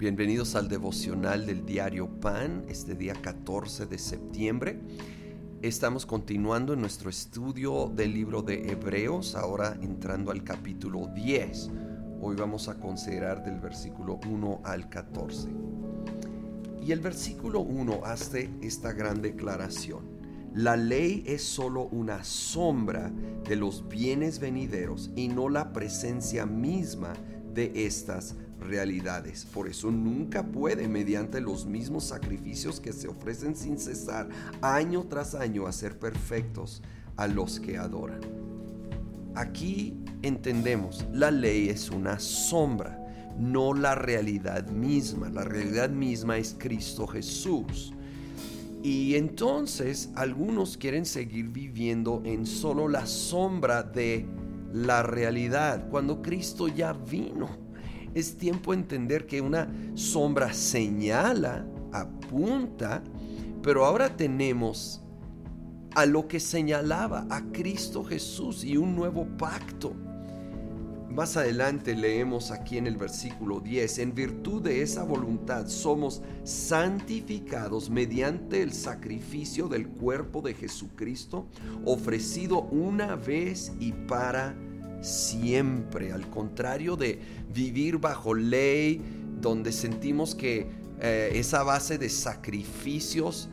Bienvenidos al devocional del diario Pan, este día 14 de septiembre. Estamos continuando en nuestro estudio del libro de Hebreos, ahora entrando al capítulo 10. Hoy vamos a considerar del versículo 1 al 14. Y el versículo 1 hace esta gran declaración. La ley es solo una sombra de los bienes venideros y no la presencia misma de estas realidades. Por eso nunca puede, mediante los mismos sacrificios que se ofrecen sin cesar, año tras año, hacer perfectos a los que adoran. Aquí entendemos, la ley es una sombra, no la realidad misma. La realidad misma es Cristo Jesús. Y entonces algunos quieren seguir viviendo en solo la sombra de la realidad, cuando Cristo ya vino es tiempo de entender que una sombra señala, apunta, pero ahora tenemos a lo que señalaba a Cristo Jesús y un nuevo pacto. Más adelante leemos aquí en el versículo 10, en virtud de esa voluntad somos santificados mediante el sacrificio del cuerpo de Jesucristo, ofrecido una vez y para siempre, al contrario de vivir bajo ley, donde sentimos que eh, esa base de sacrificios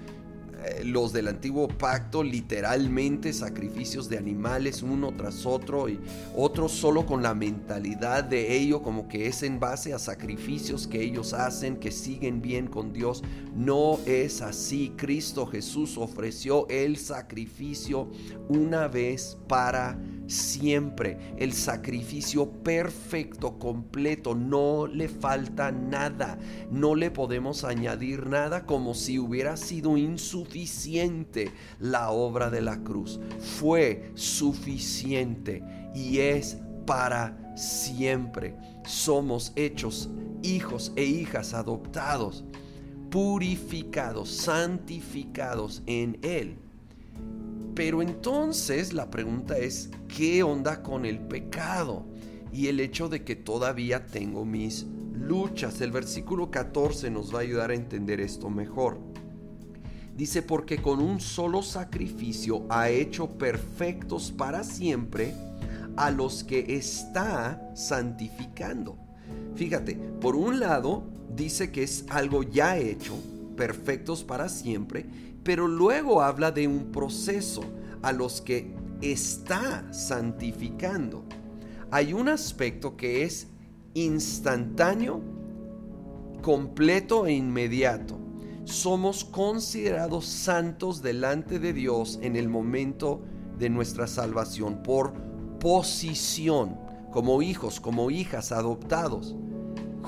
los del antiguo pacto, literalmente sacrificios de animales uno tras otro y otros solo con la mentalidad de ello como que es en base a sacrificios que ellos hacen, que siguen bien con Dios. No es así. Cristo Jesús ofreció el sacrificio una vez para siempre. El sacrificio perfecto, completo, no le falta nada. No le podemos añadir nada como si hubiera sido insuficiente la obra de la cruz. Fue suficiente y es para siempre. Somos hechos hijos e hijas adoptados, purificados, santificados en Él pero entonces la pregunta es, ¿qué onda con el pecado? Y el hecho de que todavía tengo mis luchas. El versículo 14 nos va a ayudar a entender esto mejor. Dice, porque con un solo sacrificio ha hecho perfectos para siempre a los que está santificando. Fíjate, por un lado dice que es algo ya hecho, perfectos para siempre, pero luego habla de un proceso a los que está santificando. Hay un aspecto que es instantáneo, completo e inmediato. Somos considerados santos delante de Dios en el momento de nuestra salvación por posición, como hijos, como hijas adoptados,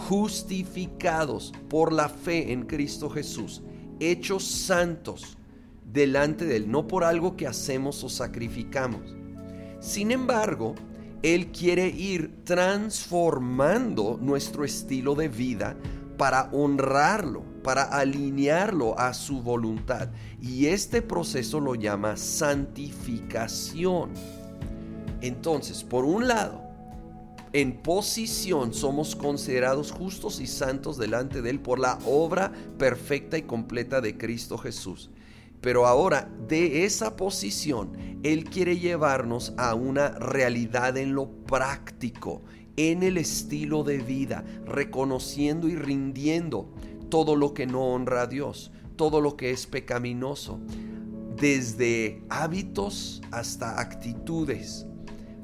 justificados por la fe en Cristo Jesús hechos santos delante de Él, no por algo que hacemos o sacrificamos. Sin embargo, Él quiere ir transformando nuestro estilo de vida para honrarlo, para alinearlo a su voluntad. Y este proceso lo llama santificación. Entonces, por un lado, en posición somos considerados justos y santos delante de Él por la obra perfecta y completa de Cristo Jesús. Pero ahora de esa posición Él quiere llevarnos a una realidad en lo práctico, en el estilo de vida, reconociendo y rindiendo todo lo que no honra a Dios, todo lo que es pecaminoso, desde hábitos hasta actitudes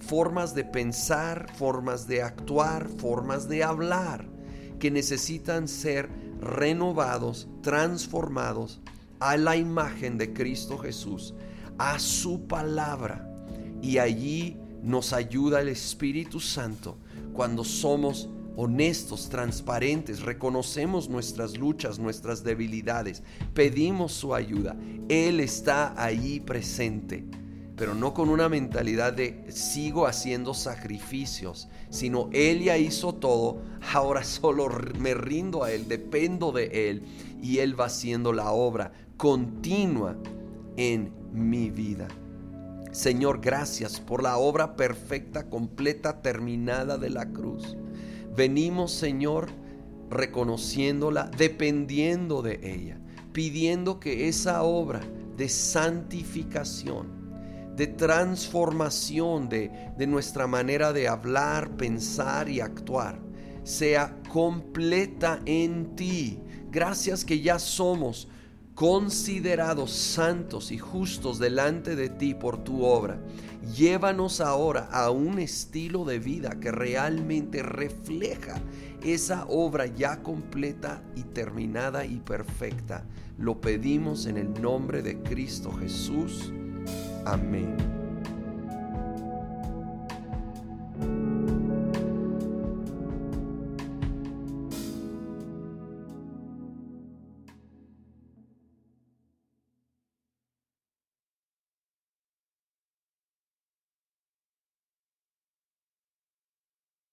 formas de pensar, formas de actuar, formas de hablar, que necesitan ser renovados, transformados a la imagen de Cristo Jesús, a su palabra. Y allí nos ayuda el Espíritu Santo cuando somos honestos, transparentes, reconocemos nuestras luchas, nuestras debilidades, pedimos su ayuda. Él está allí presente pero no con una mentalidad de sigo haciendo sacrificios, sino Él ya hizo todo, ahora solo me rindo a Él, dependo de Él y Él va haciendo la obra continua en mi vida. Señor, gracias por la obra perfecta, completa, terminada de la cruz. Venimos, Señor, reconociéndola, dependiendo de ella, pidiendo que esa obra de santificación, de transformación de, de nuestra manera de hablar, pensar y actuar, sea completa en ti. Gracias que ya somos considerados santos y justos delante de ti por tu obra. Llévanos ahora a un estilo de vida que realmente refleja esa obra ya completa y terminada y perfecta. Lo pedimos en el nombre de Cristo Jesús. Amém.